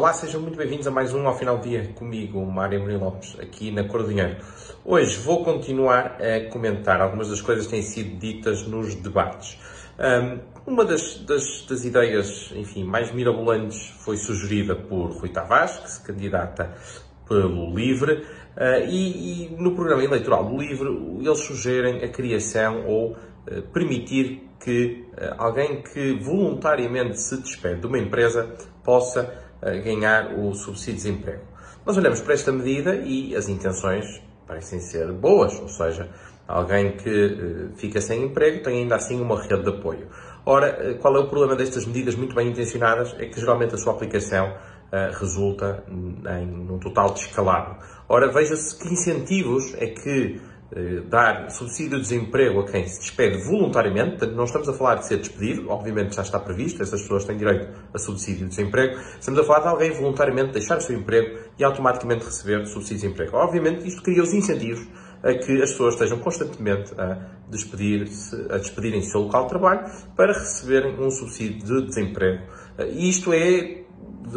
Olá, sejam muito bem-vindos a mais um ao final do dia comigo, Mário Murilo Lopes, aqui na Cor do Dinheiro. Hoje vou continuar a comentar algumas das coisas que têm sido ditas nos debates. Um, uma das, das, das, ideias, enfim, mais mirabolantes foi sugerida por Rui Tavares, que se candidata pelo LIVRE, uh, e, e, no programa eleitoral do LIVRE eles sugerem a criação ou uh, permitir que uh, alguém que voluntariamente se despede de uma empresa possa ganhar o subsídio de desemprego. Nós olhamos para esta medida e as intenções parecem ser boas, ou seja, alguém que fica sem emprego tem ainda assim uma rede de apoio. Ora, qual é o problema destas medidas muito bem intencionadas? É que geralmente a sua aplicação uh, resulta em um total descalabro. Ora, veja-se que incentivos é que dar subsídio de desemprego a quem se despede voluntariamente, portanto, não estamos a falar de ser despedido, obviamente já está previsto, essas pessoas têm direito a subsídio de desemprego, estamos a falar de alguém voluntariamente deixar o seu emprego e automaticamente receber subsídio de desemprego. Obviamente, isto cria os incentivos a que as pessoas estejam constantemente a despedir-se, a despedirem do seu local de trabalho para receberem um subsídio de desemprego. E isto é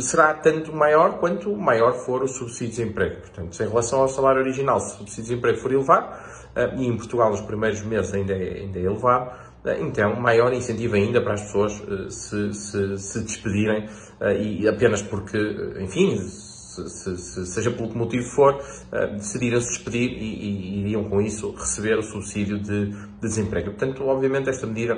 será tanto maior quanto maior for o subsídio de desemprego. Portanto, em relação ao salário original, se o subsídio de desemprego for elevado, eh, e em Portugal nos primeiros meses ainda é, ainda é elevado, eh, então maior incentivo ainda para as pessoas eh, se, se, se despedirem, e apenas porque, enfim, se, se, seja pelo que motivo for, decidiram se despedir e, e, iriam com isso receber o subsídio de, de desemprego. Portanto, obviamente, esta medida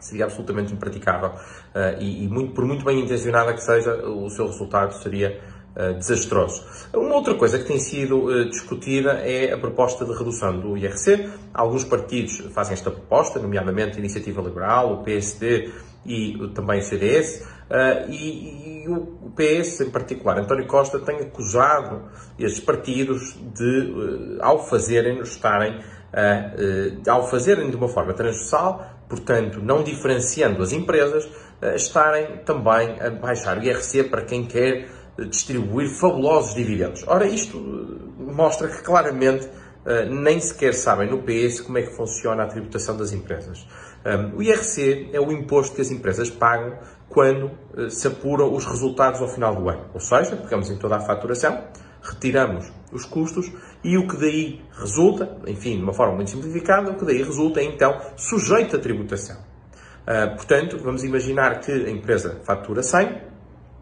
seria absolutamente impraticável uh, e, e muito, por muito bem intencionada que seja, o seu resultado seria uh, desastroso. Uma outra coisa que tem sido uh, discutida é a proposta de redução do IRC. Alguns partidos fazem esta proposta, nomeadamente a Iniciativa Liberal, o PSD e também o CDS, e, e, o PS em particular, António Costa, tem acusado estes partidos de, ao fazerem, estarem ao fazerem de uma forma transversal, portanto, não diferenciando as empresas, eh, estarem também a baixar o IRC para quem quer eh, distribuir fabulosos dividendos. Ora, isto eh, mostra que claramente nem sequer sabem no PS como é que funciona a tributação das empresas. O IRC é o imposto que as empresas pagam quando se apuram os resultados ao final do ano. Ou seja, pegamos em toda a faturação, retiramos os custos e o que daí resulta, enfim, de uma forma muito simplificada, o que daí resulta é então sujeito à tributação. Uh, portanto, vamos imaginar que a empresa fatura 100, uh,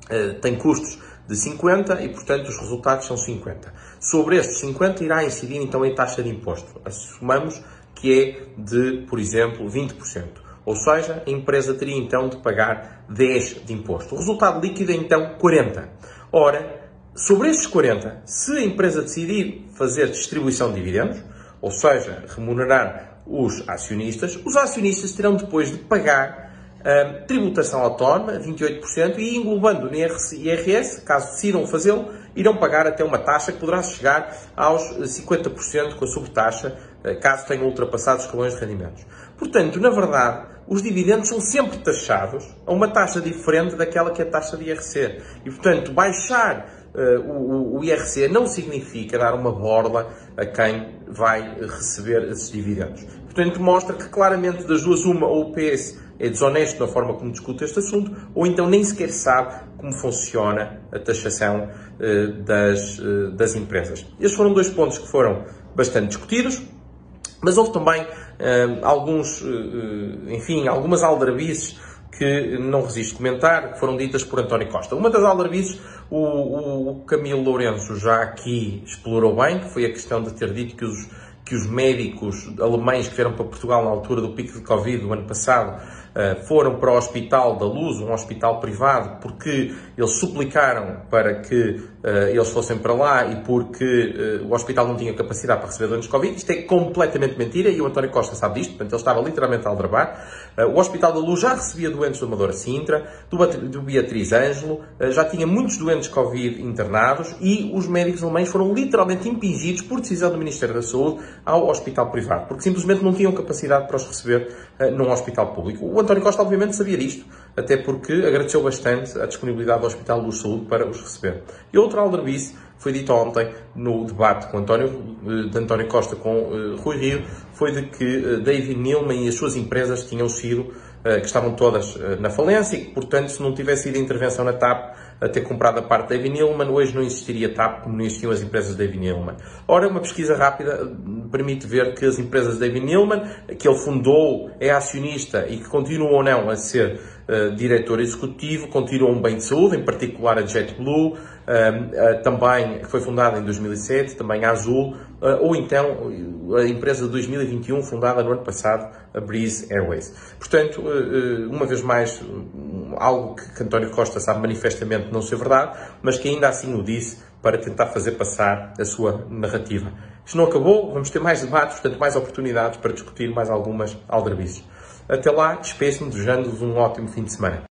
ah, tem custos de 50 e, portanto, os resultados são 50. Sobre estes 50 irá incidir então em taxa de imposto. Assumamos que é de, por exemplo, 20%. Ou seja, a empresa teria então de pagar 10 de imposto. O resultado líquido é então 40. Ora, Sobre estes 40, se a empresa decidir fazer distribuição de dividendos, ou seja, remunerar os acionistas, os acionistas terão depois de pagar hum, tributação autónoma, 28%, e englobando no IRS, caso decidam fazê-lo, irão pagar até uma taxa que poderá chegar aos 50% com a sobretaxa, eh, caso tenham ultrapassado os escalões de rendimentos. Portanto, na verdade, os dividendos são sempre taxados a uma taxa diferente daquela que é a taxa de IRC. E, portanto, baixar o, o, IRC não significa dar uma borla a quem vai receber esses dividendos. Portanto, mostra que claramente das duas uma, ou o PS é desonesto na forma como discute este assunto, ou então nem sequer sabe como funciona a taxação uh, das, uh, das empresas. Estes foram dois pontos que foram bastante discutidos, mas houve também alguns, enfim, algumas aldrabices que não resisto comentar, que foram ditas por António Costa. Uma das aldrabices, o, o, o Camilo Lourenço já aqui explorou bem, que foi a questão de ter dito que os, que os médicos alemães que vieram para Portugal na altura do pico de Covid do ano passado eh, foram para o Hospital da Luz, um hospital privado, porque eles suplicaram para que eles fossem para lá e porque uh, o hospital não tinha capacidade para receber doentes de Covid. Isto é completamente mentira e o António Costa sabe disto, portanto ele estava literalmente a aldrabar. o Hospital da Luz já recebia doentes do Amadora Sintra, do, do Beatriz Ângelo, já tinha muitos doentes de Covid internados e os médicos alemães foram literalmente impingidos por decisão do Ministério da Saúde ao hospital privado, porque simplesmente não tinham capacidade para os receber num hospital público. O António Costa, obviamente, sabia disto, até porque agradeceu bastante a disponibilidade do Hospital Luz Saúde para os receber. E outro aldrabice foi dito ontem no debate com António, eh, de António Costa com uh, Rui Rio, foi de que uh, David Nilman e as suas empresas tinham sido, que estavam todas na falência e que, portanto, se não tivesse sido intervenção na TAP, a ter comprado a parte da Avi Nilman, hoje não existiria TAP não existiam as empresas da Avi Nilman. Ora, uma pesquisa rápida permite ver que as empresas da Avi Nilman, que ele fundou, é acionista e que continuam ou não a ser uh, diretor executivo, continuam bem de saúde, em particular a JetBlue, uh, uh, também foi fundada em 2007, também a Azul, ou então a empresa de 2021 fundada no ano passado, a Breeze Airways. Portanto, uma vez mais, algo que António Costa sabe manifestamente não ser verdade, mas que ainda assim o disse para tentar fazer passar a sua narrativa. Isto não acabou, vamos ter mais debates, portanto, mais oportunidades para discutir mais algumas aldrabices. Até lá, despeço-me desejando-vos um ótimo fim de semana.